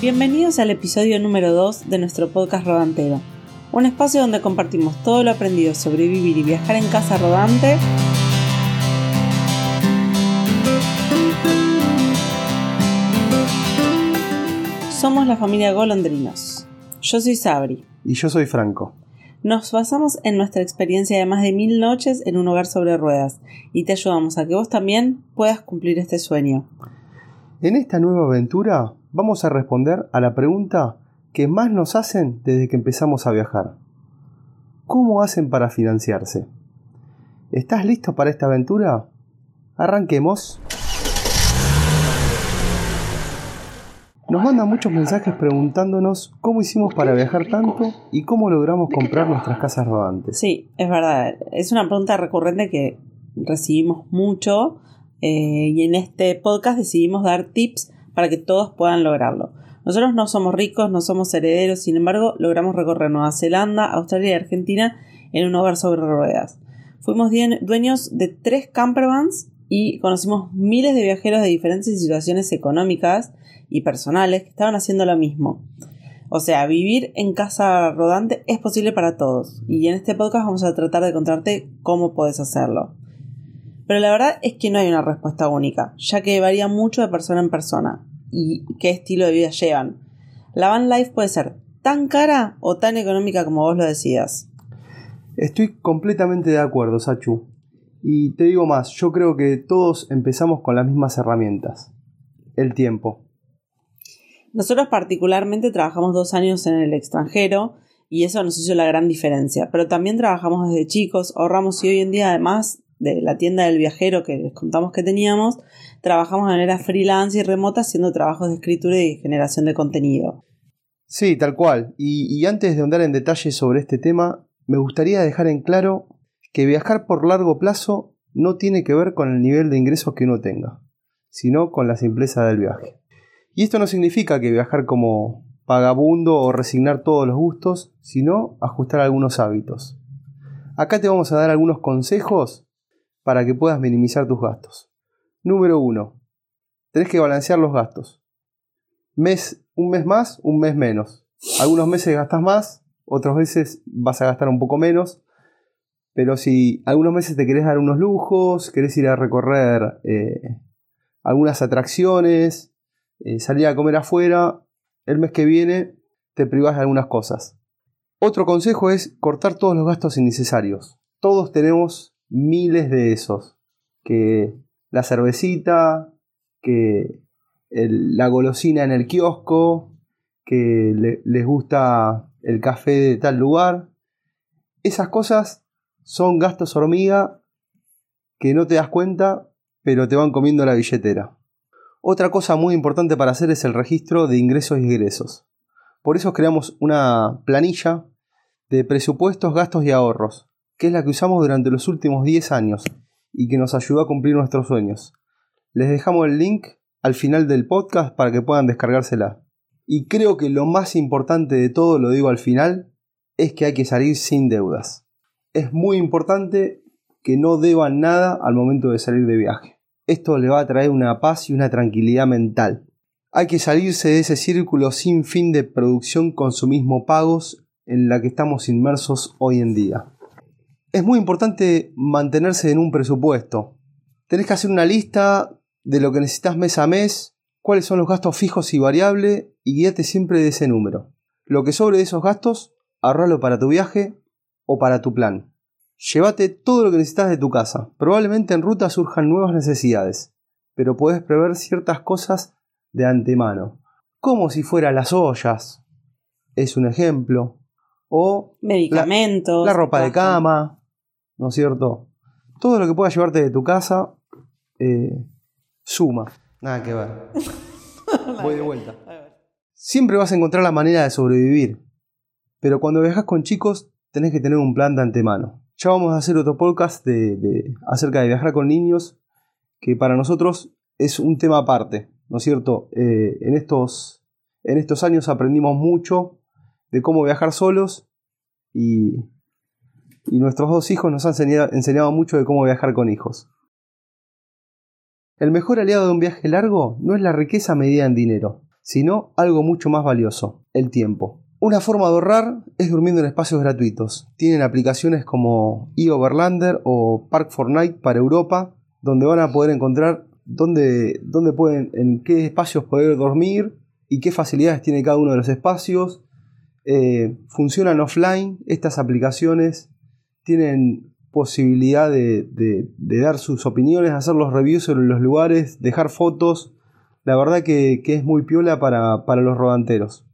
Bienvenidos al episodio número 2 de nuestro podcast Rodantero, un espacio donde compartimos todo lo aprendido sobre vivir y viajar en casa rodante. Somos la familia Golondrinos. Yo soy Sabri. Y yo soy Franco. Nos basamos en nuestra experiencia de más de mil noches en un hogar sobre ruedas y te ayudamos a que vos también puedas cumplir este sueño. En esta nueva aventura vamos a responder a la pregunta que más nos hacen desde que empezamos a viajar. ¿Cómo hacen para financiarse? ¿Estás listo para esta aventura? Arranquemos. Nos mandan muchos mensajes preguntándonos cómo hicimos para viajar tanto y cómo logramos comprar nuestras casas rodantes. Sí, es verdad. Es una pregunta recurrente que recibimos mucho eh, y en este podcast decidimos dar tips para que todos puedan lograrlo. Nosotros no somos ricos, no somos herederos, sin embargo, logramos recorrer Nueva Zelanda, Australia y Argentina en un hogar sobre ruedas. Fuimos dueños de tres campervans y conocimos miles de viajeros de diferentes situaciones económicas y personales que estaban haciendo lo mismo. O sea, vivir en casa rodante es posible para todos y en este podcast vamos a tratar de contarte cómo puedes hacerlo. Pero la verdad es que no hay una respuesta única, ya que varía mucho de persona en persona y qué estilo de vida llevan. La van life puede ser tan cara o tan económica como vos lo decidas. Estoy completamente de acuerdo, Sachu. Y te digo más, yo creo que todos empezamos con las mismas herramientas. El tiempo. Nosotros particularmente trabajamos dos años en el extranjero y eso nos hizo la gran diferencia. Pero también trabajamos desde chicos, ahorramos y hoy en día además de la tienda del viajero que les contamos que teníamos, trabajamos de manera freelance y remota haciendo trabajos de escritura y generación de contenido. Sí, tal cual. Y, antes de andar en detalle sobre este tema, me gustaría dejar en claro que viajar por largo plazo no tiene que ver con el nivel de ingresos que uno tenga, sino con la simpleza del viaje. Y esto no significa que viajar como pagabundo o resignar todos los gustos, sino ajustar algunos hábitos. Acá te vamos a dar algunos consejos para que puedas minimizar tus gastos. Número 1. Tenés que balancear los gastos. Mes, un mes más, un mes menos. Algunos meses gastas más, otros meses vas a gastar un poco menos. Pero si algunos meses te querés dar unos lujos, querés ir a recorrer eh, algunas atracciones, eh, salir a comer afuera, el mes que viene te privas de algunas cosas. Otro consejo es cortar todos los gastos innecesarios. Todos tenemos miles de esos. Que la cervecita, que la golosina en el kiosco, que les gusta el café de tal lugar. Esas cosas son gastos hormiga que no te das cuenta, pero te van comiendo la billetera. Otra cosa muy importante para hacer es el registro de ingresos y egresos. Por eso creamos una planilla de presupuestos, gastos y ahorros, que es la que usamos durante los últimos 10 años y que nos ayudó a cumplir nuestros sueños. Les dejamos el link al final del podcast para que puedan descargársela. Y creo que lo más importante de todo, lo digo al final, es que hay que salir sin deudas. Es muy importante que no deban nada al momento de salir de viaje. Esto le va a traer una paz y una tranquilidad mental. Hay que salirse de ese círculo sin fin de producción consumismo pagos en la que estamos inmersos hoy en día. Es muy importante mantenerse en un presupuesto. Tenés que hacer una lista de lo que necesitas mes a mes, cuáles son los gastos fijos y variables y guíate siempre de ese número. Lo que sobre de esos gastos, ahorralo para tu viaje o para tu plan. Llévate todo lo que necesitas de tu casa. Probablemente en ruta surjan nuevas necesidades, pero puedes prever ciertas cosas de antemano, como si fueran las ollas, es un ejemplo, o medicamentos, la ropa de cama, ¿no es cierto? Todo lo que puedas llevarte de tu casa eh, suma. Nada que ver. Voy de vuelta. Siempre vas a encontrar la manera de sobrevivir. Pero cuando viajas con chicos, tenés que tener un plan de antemano. Ya vamos a hacer otro podcast de, acerca de viajar con niños, que para nosotros es un tema aparte, ¿no es cierto? Eh, en, estos, en estos años aprendimos mucho de cómo viajar solos y y nuestros dos hijos nos han enseñado, mucho de cómo viajar con hijos. El mejor aliado de un viaje largo no es la riqueza medida en dinero, sino algo mucho más valioso, el tiempo. Una forma de ahorrar es durmiendo en espacios gratuitos. Tienen aplicaciones como eOverlander o Park Fortnite para Europa, donde van a poder encontrar dónde, dónde pueden, en qué espacios poder dormir y qué facilidades tiene cada uno de los espacios. Eh, funcionan offline, estas aplicaciones tienen posibilidad de, dar sus opiniones, hacer los reviews sobre los lugares, dejar fotos. La verdad que, es muy piola para, los rodanteros.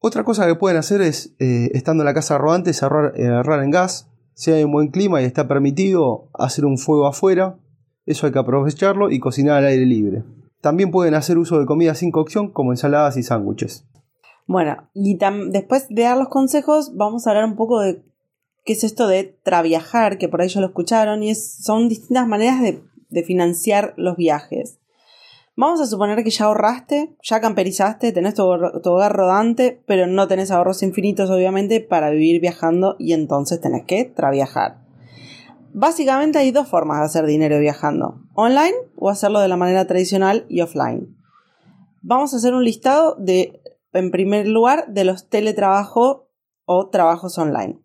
Otra cosa que pueden hacer es, eh, estando en la casa rodante, ahorrar, eh, ahorrar en gas. Si hay un buen clima y está permitido, hacer un fuego afuera. Eso hay que aprovecharlo y cocinar al aire libre. También pueden hacer uso de comida sin cocción como ensaladas y sándwiches. Bueno, y después de dar los consejos, vamos a hablar un poco de qué es esto de traviajar, que por ahí ya lo escucharon, y son distintas maneras de, financiar los viajes. Vamos a suponer que ya ahorraste, ya camperizaste, tenés tu, tu, hogar rodante, pero no tenés ahorros infinitos, obviamente, para vivir viajando y entonces tenés que traviajar. Básicamente hay dos formas de hacer dinero viajando, online o hacerlo de la manera tradicional y offline. Vamos a hacer un listado de, en primer lugar, de los teletrabajos o trabajos online.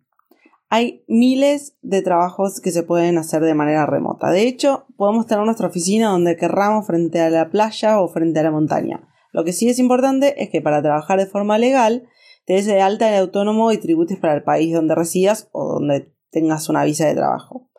Hay miles de trabajos que se pueden hacer de manera remota. De hecho, podemos tener nuestra oficina donde querramos frente a la playa o frente a la montaña. Lo que sí es importante es que para trabajar de forma legal te des de alta el autónomo y tributes para el país donde residas o donde tengas una visa de trabajo.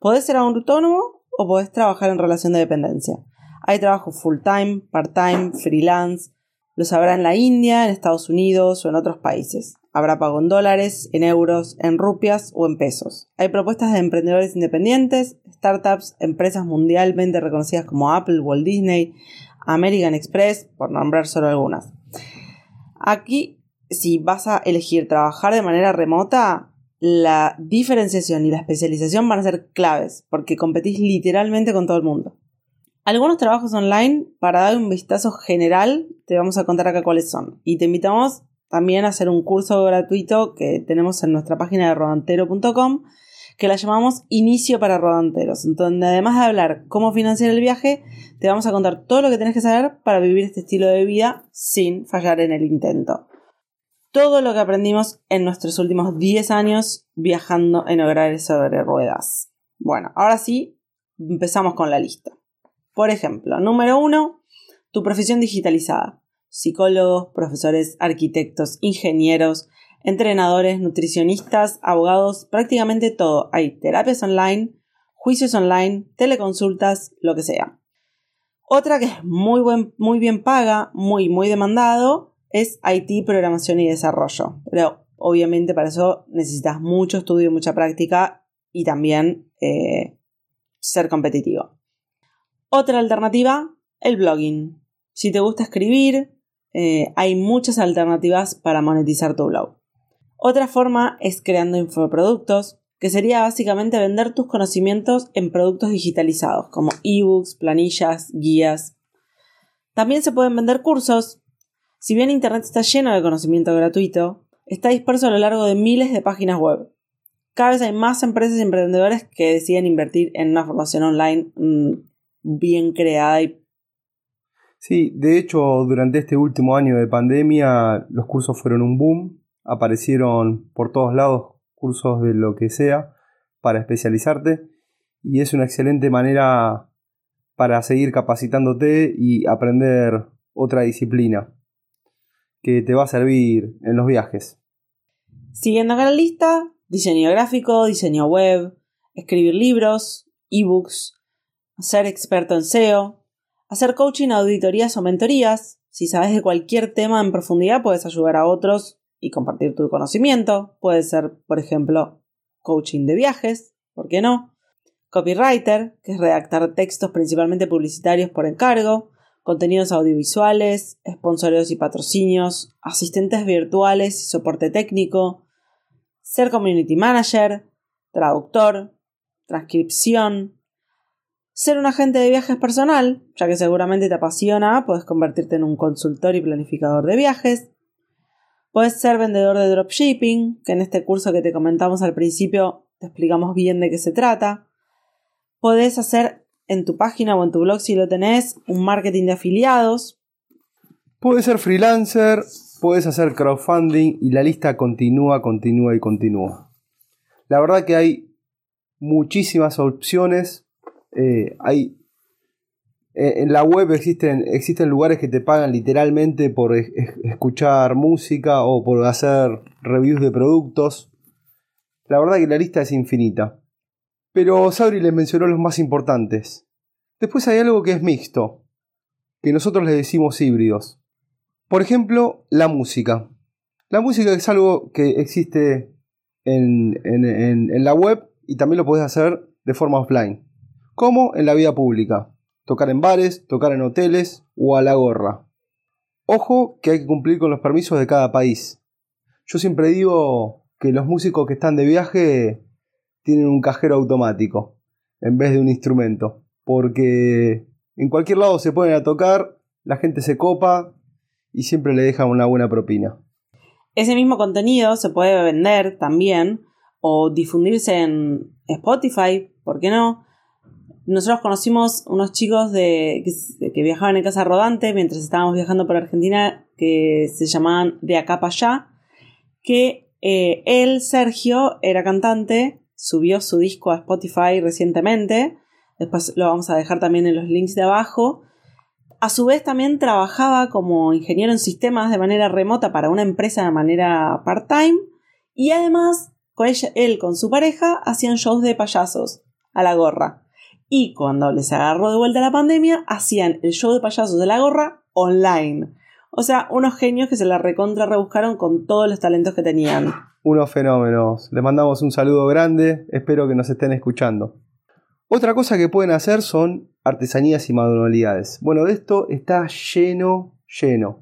Podés ser autónomo o podés trabajar en relación de dependencia. Hay trabajo full time, part time, freelance. Los habrá en la India, en Estados Unidos o en otros países. Habrá pago en dólares, en euros, en rupias o en pesos. Hay propuestas de emprendedores independientes, startups, empresas mundialmente reconocidas como Apple, Walt Disney, American Express, por nombrar solo algunas. Aquí, si vas a elegir trabajar de manera remota, la diferenciación y la especialización van a ser claves porque competís literalmente con todo el mundo. Algunos trabajos online, para dar un vistazo general, te vamos a contar acá cuáles son. Y te invitamos también hacer un curso gratuito que tenemos en nuestra página de rodantero.com que la llamamos Inicio para Rodanteros, donde además de hablar cómo financiar el viaje, te vamos a contar todo lo que tienes que saber para vivir este estilo de vida sin fallar en el intento todo lo que aprendimos en nuestros últimos 10 años viajando en hogares sobre ruedas. Bueno, ahora sí, empezamos con la lista. Por ejemplo, número uno, tu profesión digitalizada. Psicólogos, profesores, arquitectos, ingenieros, entrenadores, nutricionistas, abogados, prácticamente todo. Hay terapias online, juicios online, teleconsultas, lo que sea. Otra que es muy, buen, muy bien paga, muy, muy demandado, es IT, programación y desarrollo. Pero obviamente para eso necesitas mucho estudio, mucha práctica y también eh, ser competitivo. Otra alternativa, el blogging. Si te gusta escribir, eh, hay muchas alternativas para monetizar tu blog. Otra forma es creando infoproductos, que sería básicamente vender tus conocimientos en productos digitalizados, como ebooks, planillas, guías. También se pueden vender cursos, si bien Internet está lleno de conocimiento gratuito, está disperso a lo largo de miles de páginas web. Cada vez hay más empresas y emprendedores que deciden invertir en una formación online mm, bien creada y Sí, de hecho, durante este último año de pandemia los cursos fueron un boom, aparecieron por todos lados cursos de lo que sea para especializarte y es una excelente manera para seguir capacitándote y aprender otra disciplina que te va a servir en los viajes. Siguiendo acá la lista, diseño gráfico, diseño web, escribir libros, ebooks, ser experto en SEO, hacer coaching, auditorías o mentorías. Si sabes de cualquier tema en profundidad, puedes ayudar a otros y compartir tu conocimiento. Puede ser, por ejemplo, coaching de viajes, ¿por qué no? Copywriter, que es redactar textos principalmente publicitarios por encargo contenidos audiovisuales, sponsores y patrocinios, asistentes virtuales y soporte técnico, ser community manager, traductor, transcripción, ser un agente de viajes personal, ya que seguramente te apasiona, puedes convertirte en un consultor y planificador de viajes. Puedes ser vendedor de dropshipping, que en este curso que te comentamos al principio te explicamos bien de qué se trata. Puedes hacer en tu página o en tu blog si lo tenés, un marketing de afiliados. Puedes ser freelancer, puedes hacer crowdfunding y la lista continúa, continúa y continúa. La verdad que hay muchísimas opciones. Eh, hay, eh, en la web existen, existen lugares que te pagan literalmente por escuchar música o por hacer reviews de productos. La verdad que la lista es infinita. Pero Sabri les mencionó los más importantes. Después hay algo que es mixto, que nosotros le decimos híbridos. Por ejemplo, la música. La música es algo que existe en, la web y también lo puedes hacer de forma offline. Como en la vida pública. Tocar en bares, tocar en hoteles o a la gorra. Ojo que hay que cumplir con los permisos de cada país. Yo siempre digo que los músicos que están de viaje tienen un cajero automático en vez de un instrumento. Porque en cualquier lado se ponen a tocar, la gente se copa y siempre le dejan una buena propina. Ese mismo contenido se puede vender también o difundirse en Spotify, ¿por qué no? Nosotros conocimos unos chicos de, que, viajaban en casa rodante mientras estábamos viajando por Argentina que se llamaban De Acá para Allá, que eh, él, Sergio, era cantante, subió su disco a Spotify recientemente, después lo vamos a dejar también en los links de abajo, a su vez también trabajaba como ingeniero en sistemas de manera remota para una empresa de manera part-time y además él con su pareja hacían shows de payasos a la gorra. Y cuando les agarró de vuelta la pandemia, hacían el show de payasos de la gorra online. O sea, unos genios que se la recontra rebuscaron con todos los talentos que tenían. Unos fenómenos. Les mandamos un saludo grande, espero que nos estén escuchando. Otra cosa que pueden hacer son artesanías y manualidades. Bueno, de esto está lleno, lleno.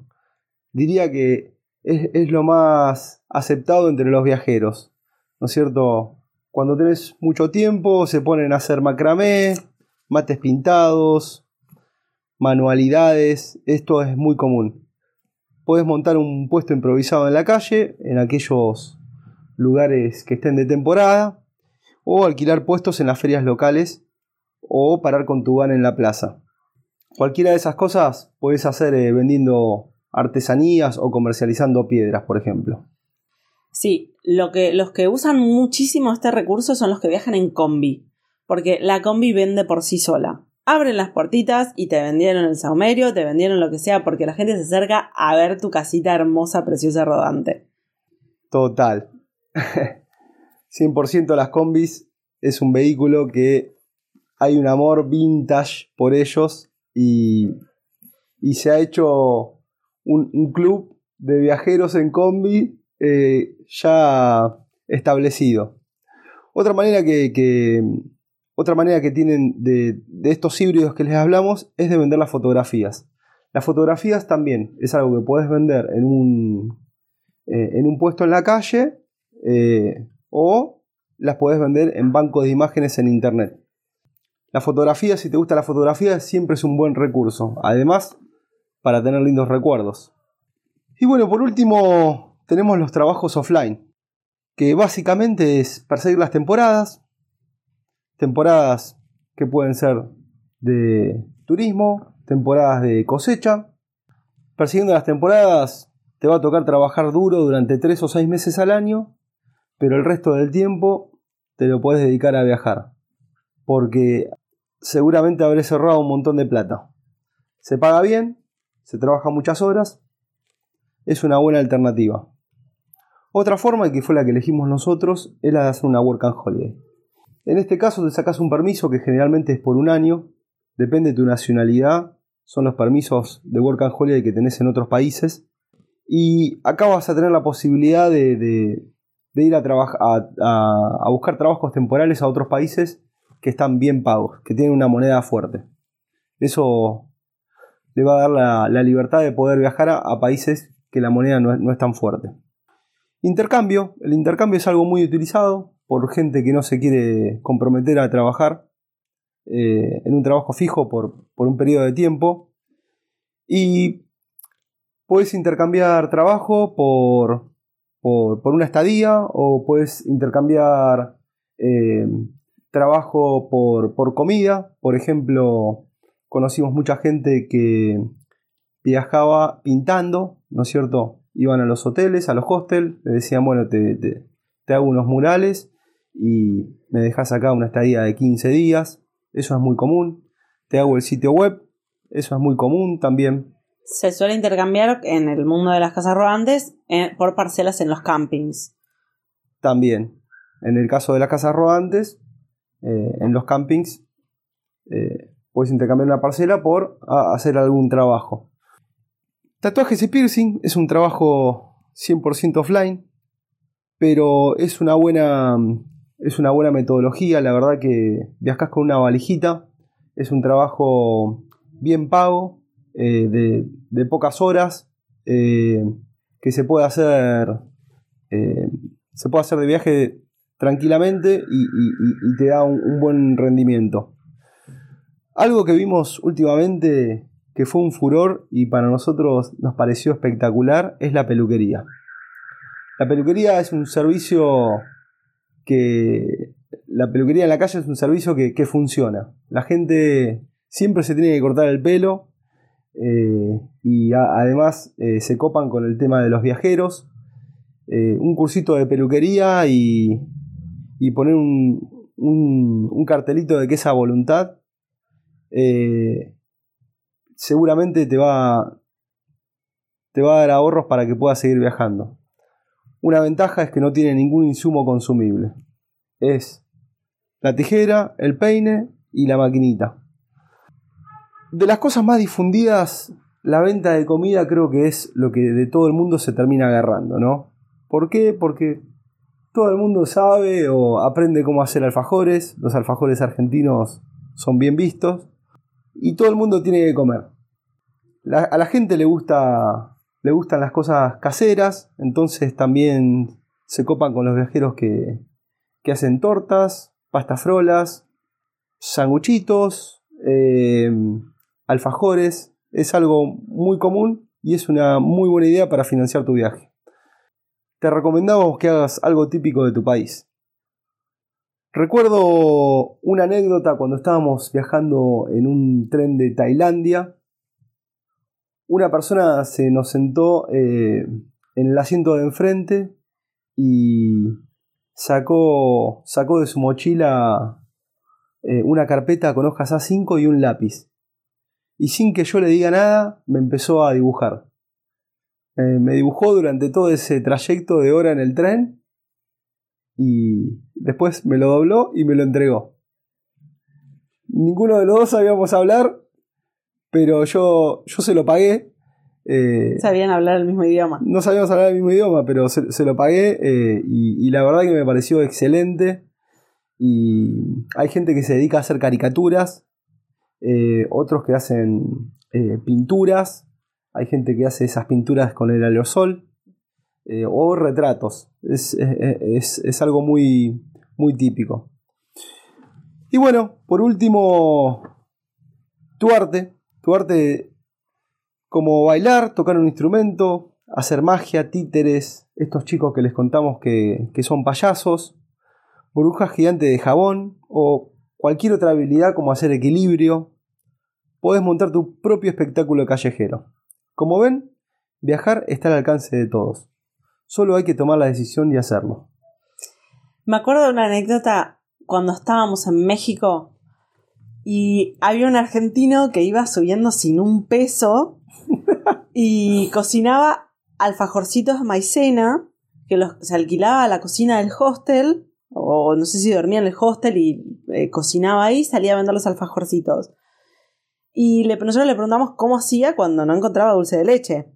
Diría que es, lo más aceptado entre los viajeros. ¿No es cierto? Cuando tenés mucho tiempo se ponen a hacer macramé, mates pintados, manualidades. Esto es muy común. Puedes montar un puesto improvisado en la calle, en aquellos lugares que estén de temporada o alquilar puestos en las ferias locales o parar con tu van en la plaza. Cualquiera de esas cosas puedes hacer eh, vendiendo artesanías o comercializando piedras, por ejemplo. Sí, lo que, los que usan muchísimo este recurso son los que viajan en combi, porque la combi vende por sí sola. Abren las puertitas y te vendieron el saumerio, te vendieron lo que sea, porque la gente se acerca a ver tu casita hermosa, preciosa, rodante. Total. 100% las combis es un vehículo que hay un amor vintage por ellos y, se ha hecho un, club de viajeros en combi eh, ya establecido. Otra manera que, otra manera que tienen de, estos híbridos que les hablamos es de vender las fotografías. Las fotografías también es algo que puedes vender en un, eh, en un puesto en la calle eh, o las puedes vender en bancos de imágenes en internet. La fotografía, si te gusta la fotografía, siempre es un buen recurso. Además, para tener lindos recuerdos. Y bueno, por último, tenemos los trabajos offline, que básicamente es perseguir las temporadas. Temporadas que pueden ser de turismo, temporadas de cosecha. Persiguiendo las temporadas, te va a tocar trabajar duro durante 3 o 6 meses al año pero el resto del tiempo te lo puedes dedicar a viajar, porque seguramente habré cerrado un montón de plata. Se paga bien, se trabaja muchas horas, es una buena alternativa. Otra forma, que fue la que elegimos nosotros, es la de hacer una work and holiday. En este caso te sacas un permiso que generalmente es por un año, depende de tu nacionalidad, son los permisos de work and holiday que tenés en otros países. Y acá vas a tener la posibilidad de, ir a, a, buscar trabajos temporales a otros países que están bien pagos, que tienen una moneda fuerte. Eso le va a dar la, libertad de poder viajar a, países que la moneda no es, tan fuerte. Intercambio. El intercambio es algo muy utilizado por gente que no se quiere comprometer a trabajar eh, en un trabajo fijo por, por un periodo de tiempo. Y puedes intercambiar trabajo por, por, una estadía o puedes intercambiar eh, trabajo por, comida. Por ejemplo, conocimos mucha gente que, viajaba pintando, ¿no es cierto? Iban a los hoteles, a los hostels, le decían, bueno, te, te, te hago unos murales y me dejas acá una estadía de 15 días, eso es muy común. Te hago el sitio web, eso es muy común también. Se suele intercambiar en el mundo de las casas rodantes eh, por parcelas en los campings. También. En el caso de las casas rodantes, eh, en los campings, eh, puedes intercambiar una parcela por hacer algún trabajo. Tatuajes y piercing es un trabajo 100% offline, pero es una buena es una buena metodología, la verdad que viajas con una valijita, es un trabajo bien pago, eh, de, pocas horas, eh, que se puede hacer eh, se puede hacer de viaje tranquilamente y, te da un, buen rendimiento. Algo que vimos últimamente que fue un furor y para nosotros nos pareció espectacular es la peluquería. La peluquería es un servicio que la peluquería en la calle es un servicio que, funciona. La gente siempre se tiene que cortar el pelo eh, y además eh, se copan con el tema de los viajeros. Eh, un cursito de peluquería y, poner un, un, cartelito de que esa voluntad seguramente te va, te va a dar ahorros para que puedas seguir viajando. Una ventaja es que no tiene ningún insumo consumible. Es la tijera, el peine y la maquinita. De las cosas más difundidas, la venta de comida creo que es lo que de todo el mundo se termina agarrando, ¿no? ¿Por qué? Porque todo el mundo sabe o aprende cómo hacer alfajores, los alfajores argentinos son bien vistos y todo el mundo tiene que comer. a la gente le gusta le gustan las cosas caseras, entonces también se copan con los viajeros que, hacen tortas, pastas frolas, sanguchitos, eh, alfajores. Es algo muy común y es una muy buena idea para financiar tu viaje. Te recomendamos que hagas algo típico de tu país. Recuerdo una anécdota cuando estábamos viajando en un tren de Tailandia una persona se nos sentó eh, en el asiento de enfrente y sacó, sacó de su mochila eh, una carpeta con hojas A5 y un lápiz. Y sin que yo le diga nada, me empezó a dibujar. Eh, me dibujó durante todo ese trayecto de hora en el tren y después me lo dobló y me lo entregó. Ninguno de los dos sabíamos hablar, pero yo, yo se lo pagué. Eh, Sabían hablar el mismo idioma. No sabíamos hablar el mismo idioma, pero se, lo pagué eh, y, la verdad que me pareció excelente. Y hay gente que se dedica a hacer caricaturas, eh, otros que hacen pinturas, hay gente que hace esas pinturas con el aerosol o retratos. Es, es algo muy, muy típico. Y bueno, por último, tu arte, tu arte como bailar, tocar un instrumento, hacer magia, títeres, estos chicos que les contamos que, son payasos, burbujas gigantes de jabón o cualquier otra habilidad como hacer equilibrio, podés montar tu propio espectáculo callejero. Como ven, viajar está al alcance de todos. Solo hay que tomar la decisión y hacerlo. Me acuerdo de una anécdota cuando estábamos en México y había un argentino que iba subiendo sin un peso y cocinaba alfajorcitos de maicena que los, se alquilaba a la cocina del hostel o no sé si dormía en el hostel y eh, cocinaba ahí, salía a vender los alfajorcitos. Y le, nosotros le preguntamos cómo hacía cuando no encontraba dulce de leche.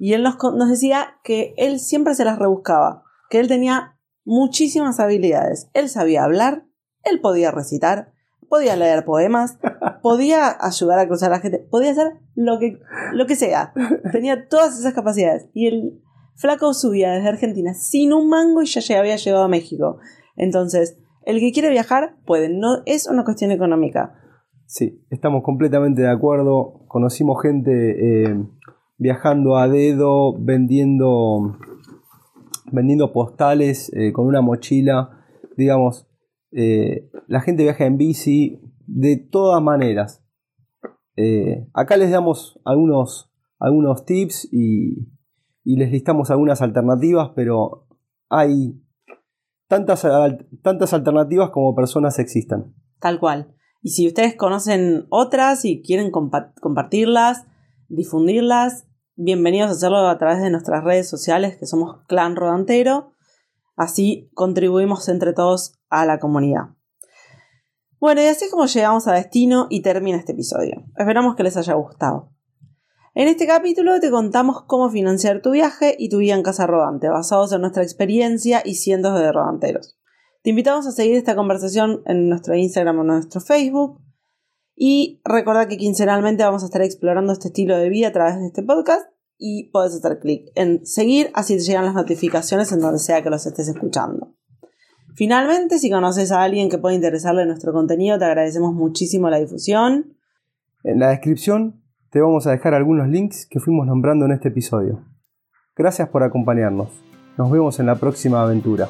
Y él nos, nos decía que él siempre se las rebuscaba, que él tenía muchísimas habilidades. Él sabía hablar, él podía recitar, podía leer poemas, podía ayudar a cruzar a la gente, podía hacer lo que, lo que sea. Tenía todas esas capacidades. Y el flaco subía desde Argentina sin un mango y ya había llegado a México. Entonces, el que quiere viajar puede, no es una cuestión económica. Sí, estamos completamente de acuerdo. Conocimos gente eh, viajando a dedo, vendiendo, vendiendo postales eh, con una mochila. Digamos, eh, la gente viaja en bici de todas maneras. Eh, acá les damos algunos, algunos tips y, y les listamos algunas alternativas, pero hay tantas, tantas alternativas como personas existan. Tal cual. Y si ustedes conocen otras y quieren compartirlas, difundirlas, bienvenidos a hacerlo a través de nuestras redes sociales que somos Clan Rodantero. Así contribuimos entre todos a la comunidad. Bueno, y así es como llegamos a destino y termina este episodio. Esperamos que les haya gustado. En este capítulo te contamos cómo financiar tu viaje y tu vida en casa rodante, basados en nuestra experiencia y cientos de rodanteros. Te invitamos a seguir esta conversación en nuestro Instagram o nuestro Facebook. Y recuerda que quincenalmente vamos a estar explorando este estilo de vida a través de este podcast y puedes hacer clic en seguir, así te llegan las notificaciones en donde sea que los estés escuchando. Finalmente, si conoces a alguien que pueda interesarle nuestro contenido, te agradecemos muchísimo la difusión. En la descripción te vamos a dejar algunos links que fuimos nombrando en este episodio. Gracias por acompañarnos. Nos vemos en la próxima aventura.